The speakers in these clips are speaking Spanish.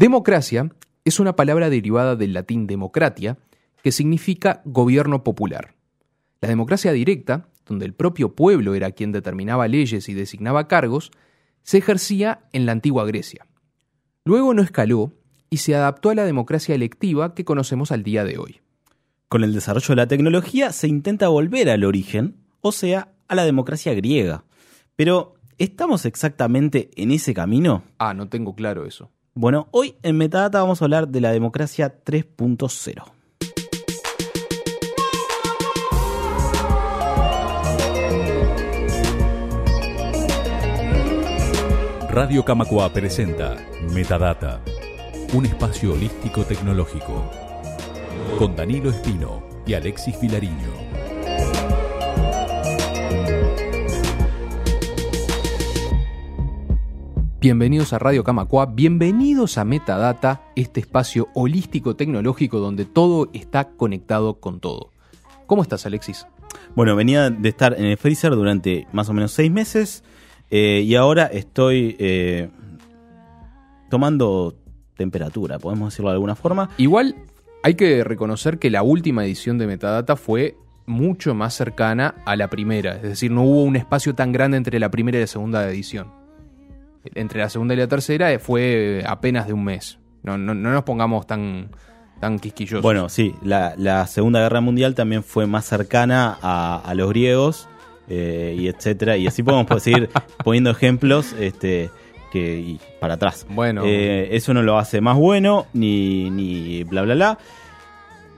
Democracia es una palabra derivada del latín democratia, que significa gobierno popular. La democracia directa, donde el propio pueblo era quien determinaba leyes y designaba cargos, se ejercía en la antigua Grecia. Luego no escaló y se adaptó a la democracia electiva que conocemos al día de hoy. Con el desarrollo de la tecnología se intenta volver al origen, o sea, a la democracia griega. Pero, ¿estamos exactamente en ese camino? Ah, no tengo claro eso. Bueno, hoy en Metadata vamos a hablar de la democracia 3.0. Radio Camacua presenta Metadata, un espacio holístico tecnológico, con Danilo Espino y Alexis Vilariño. Bienvenidos a Radio Camacua, bienvenidos a Metadata, este espacio holístico tecnológico donde todo está conectado con todo. ¿Cómo estás, Alexis? Bueno, venía de estar en el freezer durante más o menos seis meses eh, y ahora estoy eh, tomando temperatura, podemos decirlo de alguna forma. Igual hay que reconocer que la última edición de Metadata fue mucho más cercana a la primera, es decir, no hubo un espacio tan grande entre la primera y la segunda edición. Entre la segunda y la tercera fue apenas de un mes. No, no, no nos pongamos tan, tan quisquillosos. Bueno, sí, la, la Segunda Guerra Mundial también fue más cercana a, a los griegos eh, y etcétera. Y así podemos seguir poniendo ejemplos este, que y para atrás. Bueno. Eh, eso no lo hace más bueno, ni, ni bla, bla, bla.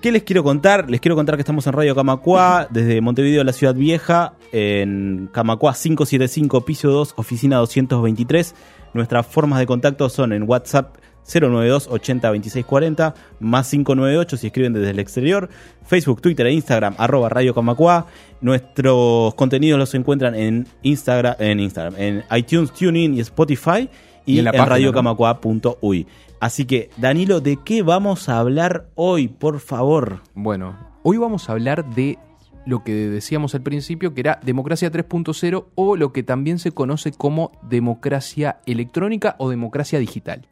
¿Qué les quiero contar? Les quiero contar que estamos en Radio Camacua, desde Montevideo, la ciudad vieja, en Camacua 575, piso 2, oficina 223. Nuestras formas de contacto son en WhatsApp 092 80 26 40, más 598 si escriben desde el exterior, Facebook, Twitter e Instagram, arroba Radio Camacua. Nuestros contenidos los encuentran en Instagram, en Instagram, en iTunes, TuneIn y Spotify y, Y en la en, radiocamacua.uy. Así que, Danilo, ¿de qué vamos a hablar hoy, por favor? Bueno, hoy vamos a hablar de lo que decíamos al principio, que era democracia 3.0 o lo que también se conoce como democracia electrónica o democracia digital.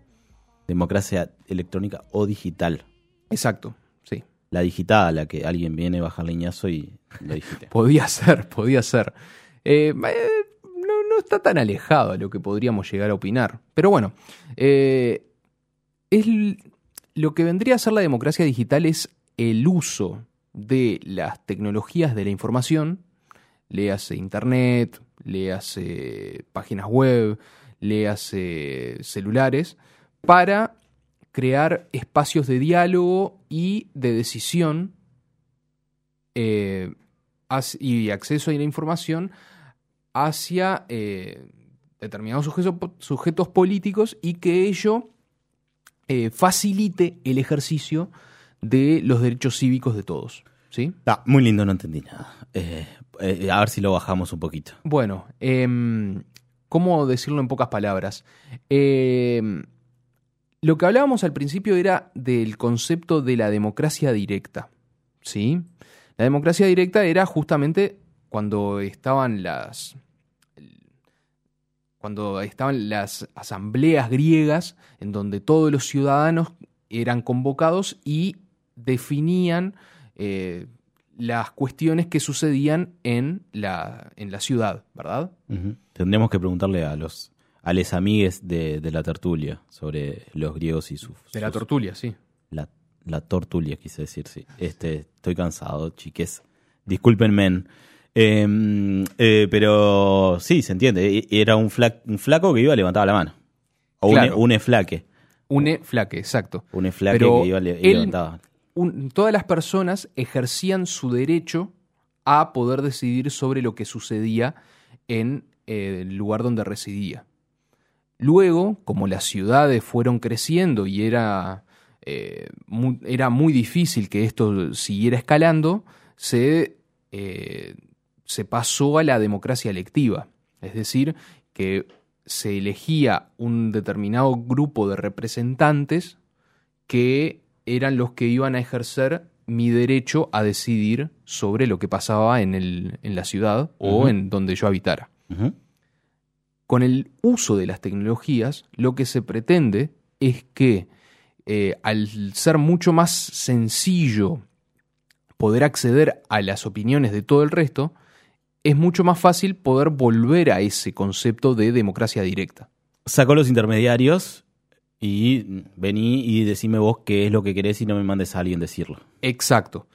Democracia electrónica o digital. Exacto, sí. La digital, la que alguien viene, baja leñazo y lo digite. Podía ser, podía ser. Eh, eh, no, no está tan alejado a lo que podríamos llegar a opinar. Pero bueno, eh, es lo que vendría a ser la democracia digital es el uso de las tecnologías de la información, léase internet, léase páginas web, léase celulares, para crear espacios de diálogo y de decisión eh, y acceso a la información hacia eh, determinados sujetos, sujetos políticos y que ello eh, facilite el ejercicio de los derechos cívicos de todos. ¿sí? Ah, muy lindo, no entendí nada. Eh, eh, a ver si lo bajamos un poquito. Bueno, em, ¿cómo decirlo en pocas palabras? Em, lo que hablábamos al principio era del concepto de la democracia directa. ¿Sí? La democracia directa era justamente cuando estaban las. cuando estaban las asambleas griegas, en donde todos los ciudadanos eran convocados y definían eh, las cuestiones que sucedían en la, en la ciudad, ¿verdad? Ujú. Tendríamos que preguntarle a los a les amigues de, de la tertulia sobre los griegos y sus... De la tortulia, sí. La, la tortulia, quise decir, sí. Este, estoy cansado, chiques. Discúlpenme. Eh, eh, pero sí, se entiende. E- Era un, fla- un flaco que iba y levantaba la mano. O un- Claro. un, eflaque. Une flaque, exacto. Un eflaque Pero que iba y él- levantaba. Todas las personas ejercían su derecho a poder decidir sobre lo que sucedía en eh, el lugar donde residía. Luego, como las ciudades fueron creciendo y era, eh, mu- era muy difícil que esto siguiera escalando, se, eh, se pasó a la democracia electiva. Es decir, que se elegía un determinado grupo de representantes que eran los que iban a ejercer mi derecho a decidir sobre lo que pasaba en, el, en la ciudad o en donde yo habitara. Con el uso de las tecnologías, lo que se pretende es que eh, al ser mucho más sencillo poder acceder a las opiniones de todo el resto, es mucho más fácil poder volver a ese concepto de democracia directa. Sacó los intermediarios y vení y decime vos qué es lo que querés y no me mandes a alguien decirlo. Exacto.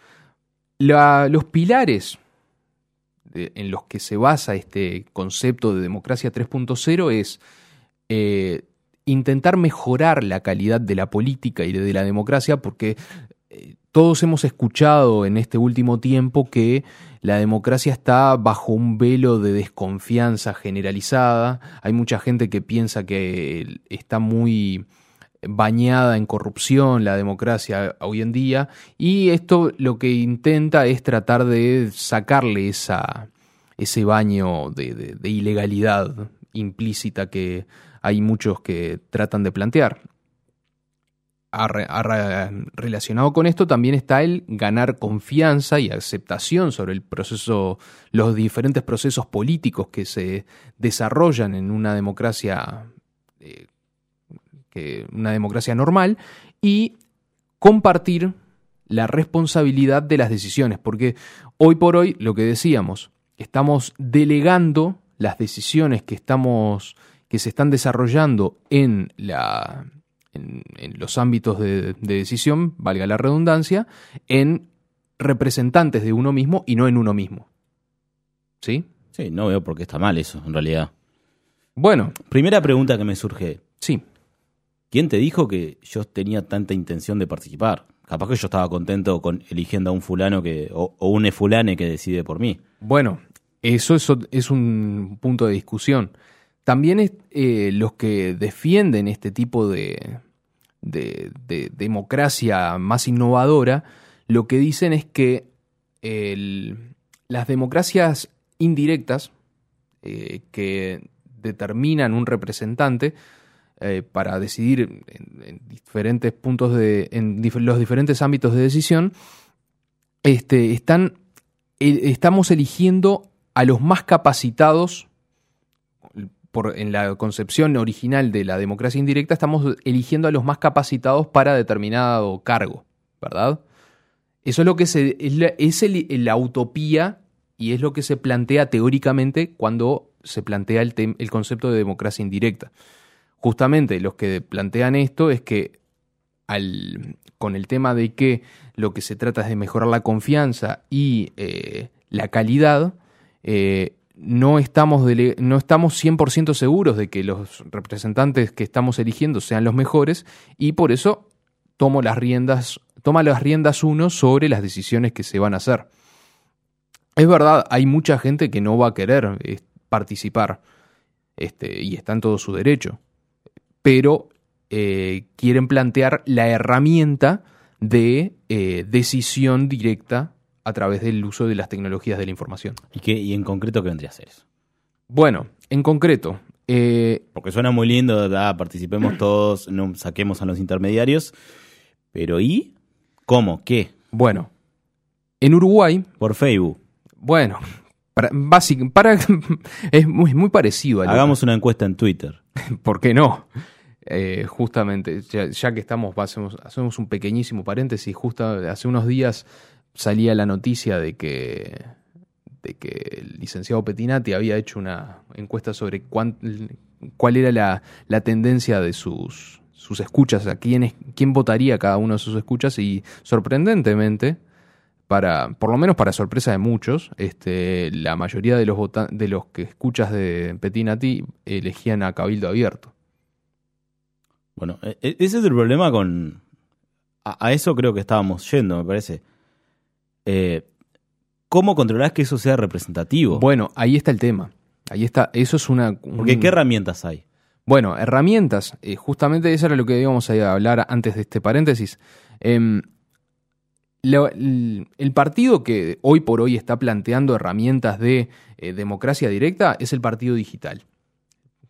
La- los pilares en los que se basa este concepto de democracia 3.0 es eh, intentar mejorar la calidad de la política y de la democracia porque todos hemos escuchado en este último tiempo que la democracia está bajo un velo de desconfianza generalizada. Hay mucha gente que piensa que está muy bañada en corrupción la democracia hoy en día y esto lo que intenta es tratar de sacarle esa, ese baño de, de- de ilegalidad implícita que hay muchos que tratan de plantear. Relacionado con esto también está el ganar confianza y aceptación sobre el proceso, los diferentes procesos políticos que se desarrollan en una democracia eh, que una democracia normal y compartir la responsabilidad de las decisiones, porque hoy por hoy lo que decíamos, estamos delegando las decisiones que estamos que se están desarrollando en la en, en los ámbitos de, de decisión, valga la redundancia, en representantes de uno mismo y no en uno mismo. ¿Sí? Sí, no veo por qué está mal eso, en realidad. Bueno, Primera pregunta que me surge. sí. ¿Quién te dijo que yo tenía tanta intención de participar? Capaz que yo estaba contento con eligiendo a un fulano que o, o un fulane que decide por mí. Bueno, eso es un punto de discusión. También eh, los que defienden este tipo de, de- de democracia más innovadora, lo que dicen es que las democracias indirectas eh, que determinan un representante eh, para decidir en, en diferentes puntos de, en los diferentes ámbitos de decisión, este, están estamos eligiendo a los más capacitados, en la concepción original de la democracia indirecta, estamos eligiendo a los más capacitados para determinado cargo, ¿verdad? Eso es lo que se, es, la, utopía y es lo que se plantea teóricamente cuando se plantea el, tem- el concepto de democracia indirecta. Justamente los que plantean esto es que con el tema de que lo que se trata es de mejorar la confianza y eh, la calidad, eh, no, estamos no estamos 100% seguros de que los representantes que estamos eligiendo sean los mejores y por eso tomo las riendas, toma las riendas uno sobre las decisiones que se van a hacer. Es verdad, hay mucha gente que no va a querer eh, participar este, y está en todo su derecho, pero eh, quieren plantear la herramienta de eh, decisión directa a través del uso de las tecnologías de la información. ¿Y, qué, y en concreto qué vendría a ser eso? Bueno, en concreto, eh, Porque suena muy lindo, participemos todos, no saquemos a los intermediarios. Pero ¿y? ¿Cómo? ¿Qué? bueno, en Uruguay, Por Facebook. bueno, para, para- es muy, muy parecido a Hagamos una encuesta en Twitter. ¿Por qué no? Eh, justamente, ya, ya que estamos, hacemos, hacemos un pequeñísimo paréntesis. Justo hace unos días salía la noticia de que, de que el licenciado Petinati había hecho una encuesta sobre cuán- cuál era la, la tendencia de sus, sus escuchas, a quién, es- quién votaría cada uno de sus escuchas, y sorprendentemente, para, por lo menos para sorpresa de muchos, este, la mayoría de los, de los que escuchas de Petinati elegían a Cabildo Abierto. Bueno, e- e- ese es el problema con... A, a eso creo que estábamos yendo, me parece. Eh, ¿Cómo controlás que eso sea representativo? Bueno, ahí está el tema. Ahí está, eso es una... Porque un- ¿qué herramientas hay? Bueno, herramientas. eh, justamente eso era lo que íbamos a hablar antes de este paréntesis. Em, lo- el, partido que hoy por hoy está planteando herramientas de eh, democracia directa es el Partido Digital.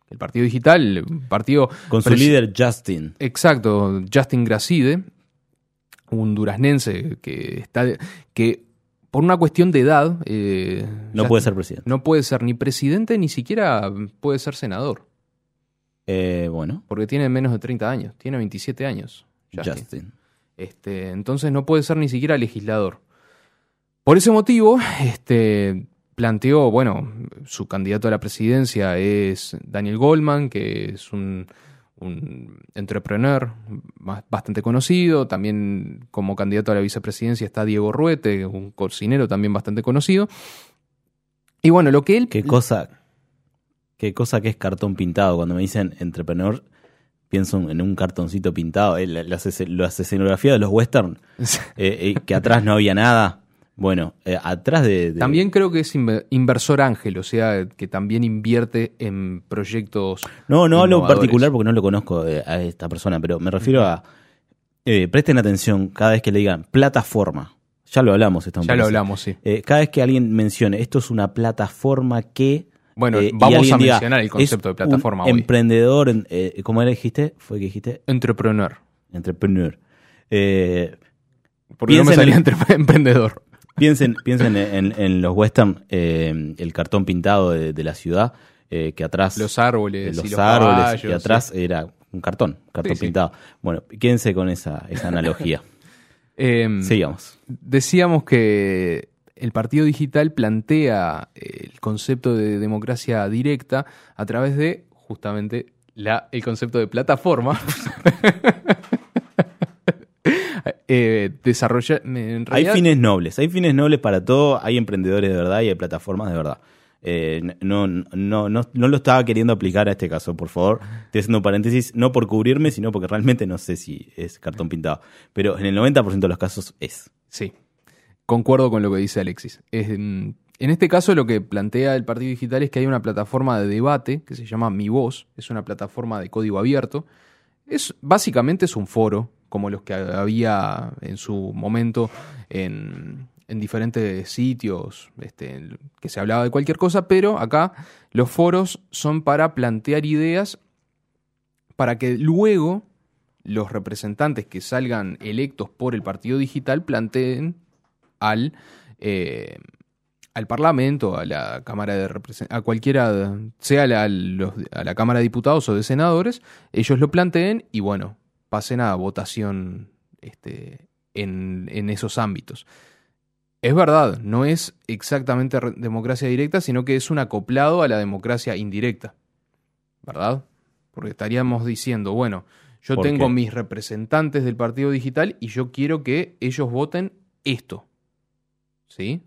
El Partido Digital, el partido... Con su líder Justin. Exacto, Justin Gracide, un duraznense que está... que por una cuestión de edad... eh, No puede ser presidente. No puede ser ni presidente ni siquiera puede ser senador. Eh, bueno, Porque tiene menos de 30 años, tiene 27 años. Justin. Justin. Este, entonces no puede ser ni siquiera legislador. Por ese motivo, este, planteó, bueno, su candidato a la presidencia es Daniel Goldman, que es un, un entrepreneur bastante conocido. También como candidato a la vicepresidencia está Diego Ruete, un cocinero también bastante conocido. Y bueno, lo que él... Qué cosa, qué cosa que es cartón pintado. Cuando me dicen entrepreneur, pienso en un cartoncito pintado. Las escenografías de los western, eh, eh, que atrás no había nada. Bueno, eh, atrás de, de- También creo que es inve- inversor ángel, o sea, que también invierte en proyectos. No, no hablo en particular porque no lo conozco eh, a esta persona, pero me refiero a. eh, presten atención cada vez que le digan plataforma. Ya lo hablamos, esto me Ya lo hablamos, sí. Eh, cada vez que alguien mencione esto es una plataforma que. Bueno, vamos a diga, mencionar el concepto "Es de plataforma un hoy. Emprendedor, en- ¿cómo era dijiste? Fue que dijiste Entrepreneur. entrepreneur. Eh, Porque no me salía el- emprendedor. Piensen piensen en, en los western, eh, el cartón pintado de, de la ciudad, eh, que atrás. Los árboles, los, y los árboles caballos, y atrás era un cartón, cartón Sí, sí. pintado. Bueno, quédense con esa, esa analogía. Em, Sigamos. Decíamos que el Partido Digital plantea el concepto de democracia directa a través de justamente la, el concepto de plataforma. Eh, desarrolla, en Hay fines nobles, hay fines nobles para todo, hay emprendedores de verdad y hay plataformas de verdad. Eh, no, no, no, no lo estaba queriendo aplicar a este caso, por favor. Estoy haciendo un paréntesis, no por cubrirme, sino porque realmente no sé si es cartón pintado. Pero en el 90% de los casos es. Sí, concuerdo con lo que dice Alexis. Es, mm, en este caso lo que plantea el Partido Digital es que hay una plataforma de debate que se llama Mi Voz, es una plataforma de código abierto. Es, básicamente es un foro, como los que había en su momento en, en diferentes sitios, este, que se hablaba de cualquier cosa, pero acá los foros son para plantear ideas para que luego los representantes que salgan electos por el partido digital planteen al, eh, al Parlamento, a la Cámara de Representantes, a cualquiera, sea la, a la Cámara de Diputados o de Senadores, ellos lo planteen y bueno, pasen a votación este, en, en esos ámbitos. Es verdad, no es exactamente democracia directa, sino que es un acoplado a la democracia indirecta. ¿Verdad? Porque estaríamos diciendo, bueno, yo ¿Por tengo qué? mis representantes del partido digital y yo quiero que ellos voten esto. ¿Sí?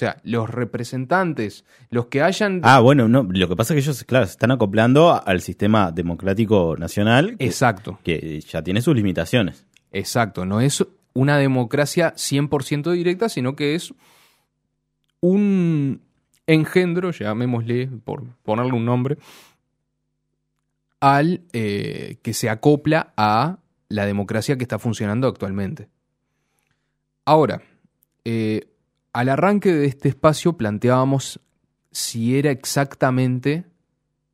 O sea, los representantes, los que hayan... Ah, bueno, no, lo que pasa es que ellos, claro, se están acoplando al sistema democrático nacional que, exacto, que ya tiene sus limitaciones. exacto. No es una democracia 100% directa, sino que es un engendro, llamémosle, por ponerle un nombre, al eh, que se acopla a la democracia que está funcionando actualmente. Ahora, eh, al arranque de este espacio planteábamos si era exactamente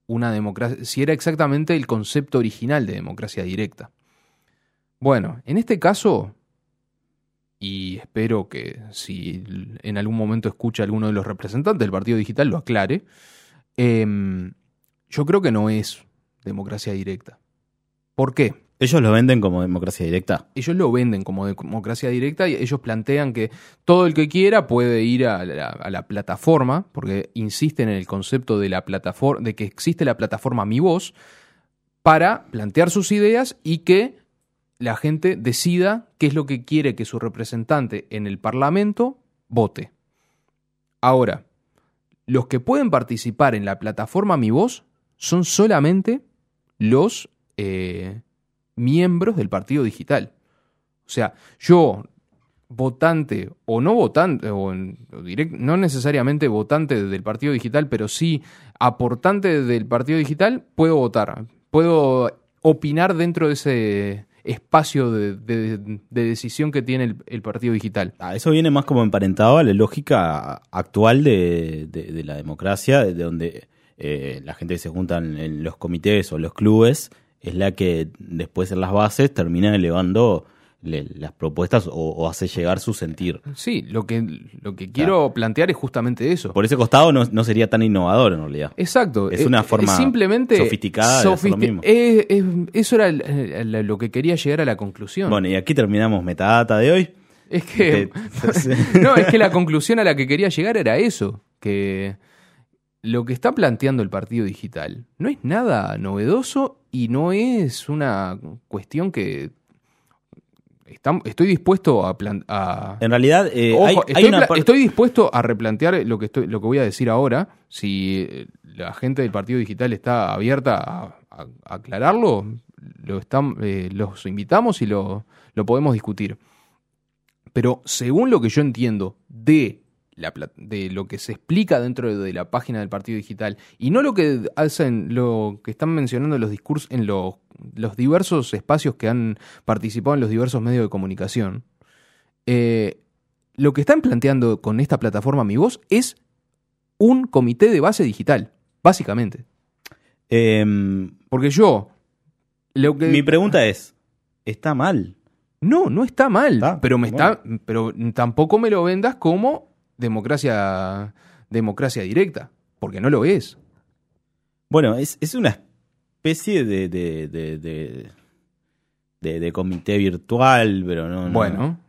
una democracia, si era exactamente el concepto original de democracia directa. Bueno, en este caso, y espero que si en algún momento escucha alguno de los representantes del Partido Digital lo aclare, em, yo creo que no es democracia directa. ¿Por qué? Ellos lo venden como democracia directa. ellos lo venden como democracia directa y ellos plantean que todo el que quiera puede ir a la, plataforma, porque insisten en el concepto de la plataforma, de que existe la plataforma Mi Voz, para plantear sus ideas y que la gente decida qué es lo que quiere que su representante en el Parlamento vote. Ahora, los que pueden participar en la plataforma Mi Voz son solamente los eh, miembros del partido digital. O sea, yo, votante o no votante, o, o no necesariamente votante del partido digital, pero sí aportante del partido digital, puedo votar. Puedo opinar dentro de ese espacio de, de- de decisión que tiene el, partido digital. Ah, eso viene más como emparentado a la lógica actual de, la democracia, de donde eh, la gente se junta en los comités o los clubes es la que después en las bases termina elevando le- las propuestas o, o hace llegar su sentir. Sí, lo que, lo que quiero plantear es justamente eso. Por ese costado no, no sería tan innovador en realidad. Exacto. Es una eh, forma simplemente sofisticada de hacer lo mismo. eh, eso era lo que quería llegar a la conclusión. Bueno, y aquí terminamos metadata de hoy. es que Te- no, es que la conclusión a la que quería llegar era eso, que lo que está planteando el partido digital no es nada novedoso y no es una cuestión que estoy dispuesto a, En realidad, eh, Ojo, hay, hay estoy, una pla- par- estoy dispuesto a replantear lo que, estoy, lo que voy a decir ahora. Si eh, la gente del Partido Digital está abierta a aclararlo, lo están, eh, los invitamos y lo, lo podemos discutir. Pero según lo que yo entiendo de, la, de lo que se explica dentro de la página del Partido Digital, y no lo que hacen, lo que están mencionando en los discursos, en los, los diversos espacios que han participado en los diversos medios de comunicación, eh, lo que están planteando con esta plataforma Mi Voz es un comité de base digital, básicamente. em, Porque yo. Lo que, mi pregunta es, ¿está mal? no, no está mal. Está, pero me bueno. está. Pero tampoco me lo vendas como democracia. democracia directa. Porque no lo es. Bueno, es, es una especie de, de, de, de, de- de comité virtual, pero no... no. Bueno.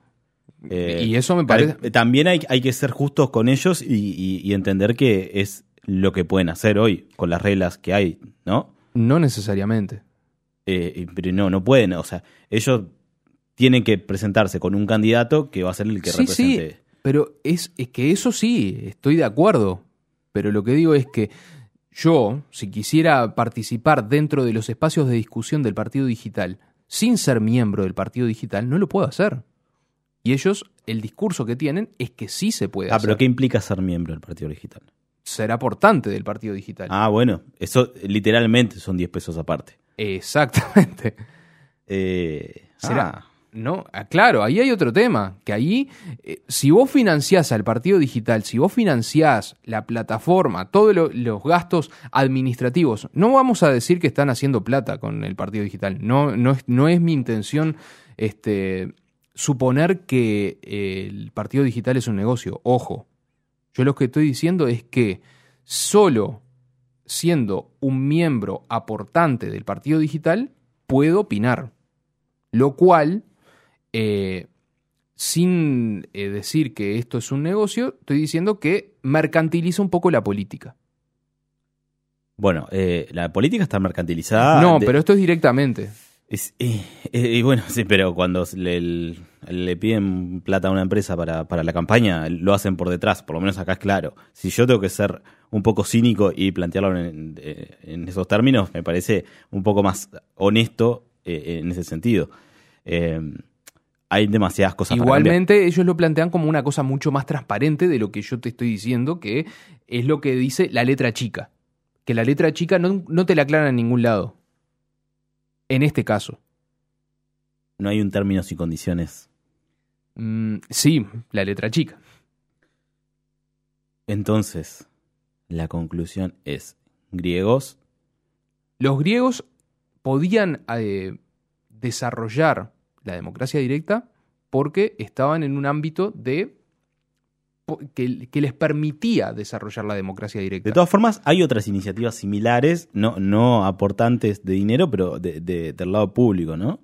Eh, y eso me parece. También hay, hay que ser justos con ellos y, y- y entender que es lo que pueden hacer hoy con las reglas que hay, ¿no? No necesariamente. Eh, pero no, no pueden, o sea, ellos tienen que presentarse con un candidato que va a ser el que sí, sí. Pero es, es que eso sí, estoy de acuerdo. Pero lo que digo es que yo, si quisiera participar dentro de los espacios de discusión del Partido Digital, sin ser miembro del Partido Digital, no lo puedo hacer. Y ellos, el discurso que tienen es que sí se puede Ah, hacer. pero ¿qué implica ser miembro del Partido Digital? Ser aportante del Partido Digital. Ah, bueno, eso literalmente son 10 pesos aparte. Exactamente. Eh, ¿Será? ah, No, ah, claro, ahí hay otro tema, que ahí, eh, si vos financiás al partido digital, si vos financiás la plataforma, todos lo- los gastos administrativos, no vamos a decir que están haciendo plata con el partido digital, no, no, es, no es mi intención este, suponer que eh, el partido digital es un negocio, ojo, yo lo que estoy diciendo es que solo siendo un miembro aportante del partido digital, puedo opinar. Lo cual, eh, sin eh, decir que esto es un negocio, estoy diciendo que mercantiliza un poco la política. bueno, eh, la política está mercantilizada. no, de- pero esto es directamente. es- y bueno, sí, pero cuando le, le piden plata a una empresa para, para la campaña, lo hacen por detrás, por lo menos acá es claro. Si yo tengo que ser un poco cínico y plantearlo en, en esos términos, me parece un poco más honesto eh, en ese sentido. Eh, hay demasiadas cosas para. Igualmente, ellos lo plantean como una cosa mucho más transparente de lo que yo te estoy diciendo, que es lo que dice la letra chica. Que la letra chica no, no te la aclaran en ningún lado. En este caso. No hay un términos y condiciones. Mm, sí, la letra chica. Entonces, la conclusión es, griegos, Los griegos podían eh, desarrollar la democracia directa porque estaban en un ámbito de que, que les permitía desarrollar la democracia directa. De todas formas, hay otras iniciativas similares, no, no aportantes de dinero, pero de, de- del lado público, ¿no?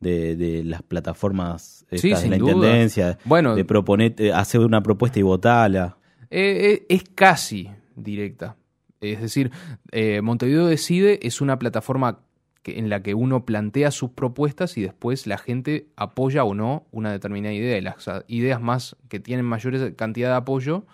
De, de las plataformas Sí, de sin la duda. intendencia, bueno, de proponer, eh, hacer una propuesta y votarla. eh, eh, es casi directa. Es decir, eh, Montevideo Decide es una plataforma en la que uno plantea sus propuestas y después la gente apoya o no una determinada idea. Y las ah, ideas más que tienen mayor cantidad de apoyo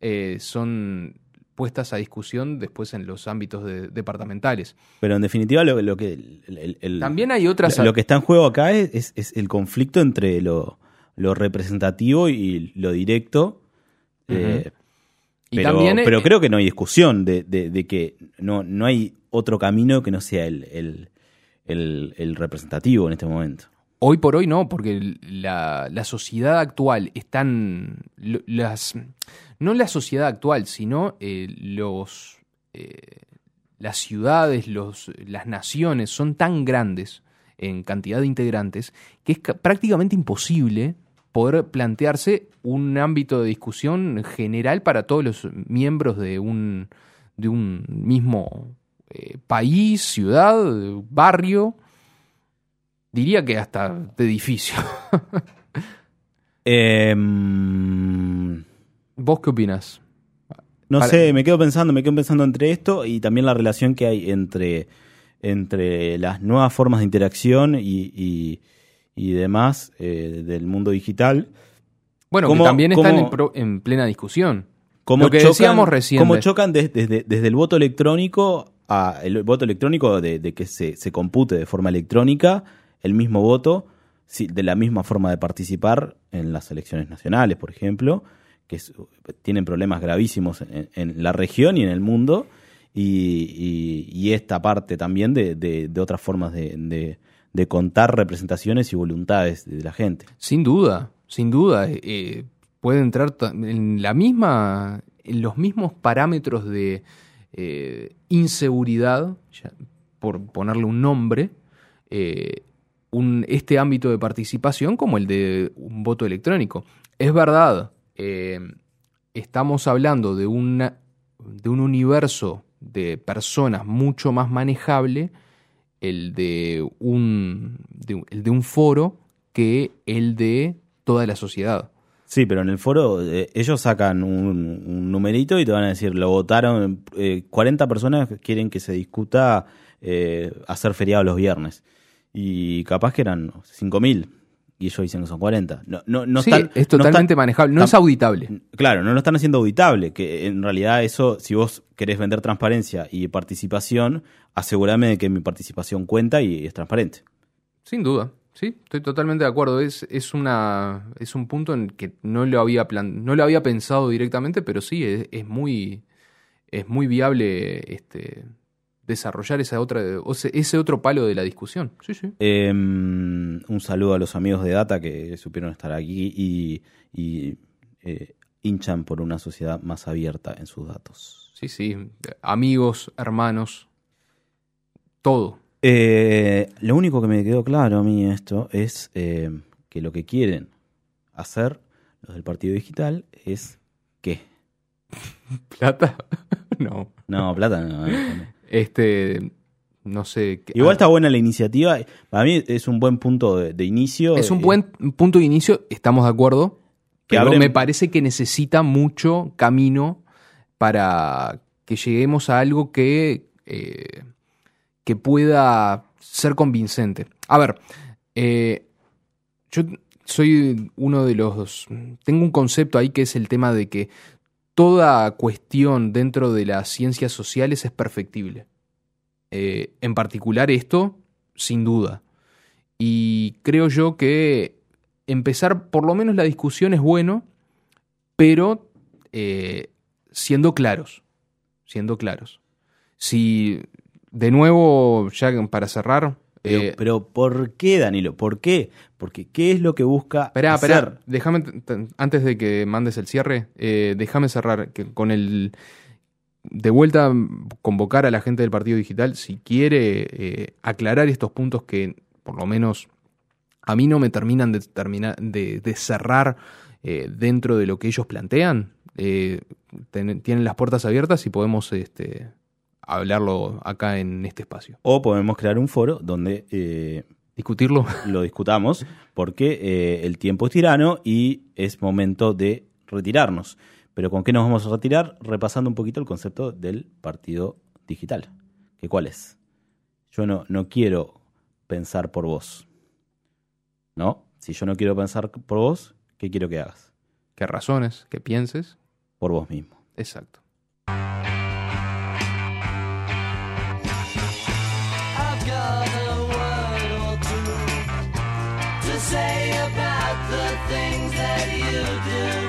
eh, son puestas a discusión después en los ámbitos de- departamentales. Pero en definitiva, lo, lo que. el- el- el- También hay otras... lo, que está en juego acá es, es- es el conflicto entre lo, lo representativo y lo directo. eh, y pero, también, eh, pero creo que no hay discusión de, de- de que no, no hay otro camino que no sea el, el- el- el representativo en este momento. Hoy por hoy no, porque la, la sociedad actual están las no la sociedad actual, sino eh, los eh, las ciudades, los, las naciones son tan grandes en cantidad de integrantes, que es ca- prácticamente imposible poder plantearse un ámbito de discusión general para todos los miembros de un, de un mismo eh, país, ciudad, barrio, diría que hasta de edificio. Em, ¿Vos qué opinas? no Para- sé, me quedo pensando, me quedo pensando entre esto y también la relación que hay entre, entre las nuevas formas de interacción y, y, y demás eh, del mundo digital. Bueno, ¿Cómo- que también están en, pro- en plena discusión. Cómo Lo que chocan, decíamos recién cómo de- chocan des- desde, desde el voto electrónico a el voto electrónico de, de que se, se compute de forma electrónica el mismo voto de la misma forma de participar en las elecciones nacionales, por ejemplo, que es- tienen problemas gravísimos en, en la región y en el mundo, y, y- y esta parte también de- de otras formas de, de- contar representaciones y voluntades de la gente. Sin duda, sin duda. eh, eh, puede entrar en la misma. en los mismos parámetros de eh, inseguridad, por ponerle un nombre, un, este ámbito de participación como el de un voto electrónico. Es verdad, estamos hablando de, una, de un universo de personas mucho más manejable, el de un, el de un foro, que el de toda la sociedad. Sí, pero en el foro eh, ellos sacan un, un numerito y te van a decir, lo votaron, eh, 40 personas quieren que se discuta eh, hacer feriado los viernes. Y capaz que eran 5.000 y ellos dicen que son 40. No, no, no sí, están- es no totalmente están- manejable, no es auditable. Claro, no lo están haciendo auditable, que en realidad eso, si vos querés vender transparencia y participación, asegúrame de que mi participación cuenta y es transparente. Sin duda, sí, estoy totalmente de acuerdo. Es, es, una, es un punto en que no lo había, plan, no lo había pensado directamente, pero sí, es, es muy, es muy viable este, desarrollar esa otra, ese otro palo de la discusión. Sí, sí. Eh, un saludo a los amigos de Data que supieron estar aquí y, y, eh, hinchan por una sociedad más abierta en sus datos. Sí, sí. Amigos, hermanos, todo. Eh, lo único que me quedó claro a mí esto es eh, que lo que quieren hacer los del Partido Digital es ¿qué? ¿Plata? no. No, plata no. Este, no sé. qué- Igual ah, está buena la iniciativa. Para mí es un buen punto de, de inicio. Es un Eh, buen punto de inicio, estamos de acuerdo. Pero abren- me parece que necesita mucho camino para que lleguemos a algo que, eh, que pueda ser convincente. A ver, eh, yo soy uno de los... Tengo un concepto ahí que es el tema de que toda cuestión dentro de las ciencias sociales es perfectible. Eh, en particular esto, sin duda. Y creo yo que empezar por lo menos la discusión es bueno, pero eh, siendo claros, siendo claros. Si, de nuevo, ya para cerrar... Pero, eh, pero ¿por qué, Danilo? ¿Por qué? Porque ¿qué es lo que busca Esperá, hacer? esperá, déjame, antes de que mandes el cierre, eh, déjame cerrar que con el... De vuelta, convocar a la gente del Partido Digital, si quiere eh, aclarar estos puntos que, por lo menos, a mí no me terminan de, terminar, de, de cerrar eh, dentro de lo que ellos plantean, eh, ten- tienen las puertas abiertas y podemos este, hablarlo acá en este espacio. O podemos crear un foro donde eh, Discutirlo. lo discutamos, porque eh, el tiempo es tirano y es momento de retirarnos. Pero ¿con qué nos vamos a retirar? Repasando un poquito el concepto del partido digital. ¿Que ¿Cuál es? Yo no, no quiero pensar por vos. ¿No? Si yo no quiero pensar por vos, ¿qué quiero que hagas? Que razones, que pienses. Por vos mismo. Exacto. The things that you do.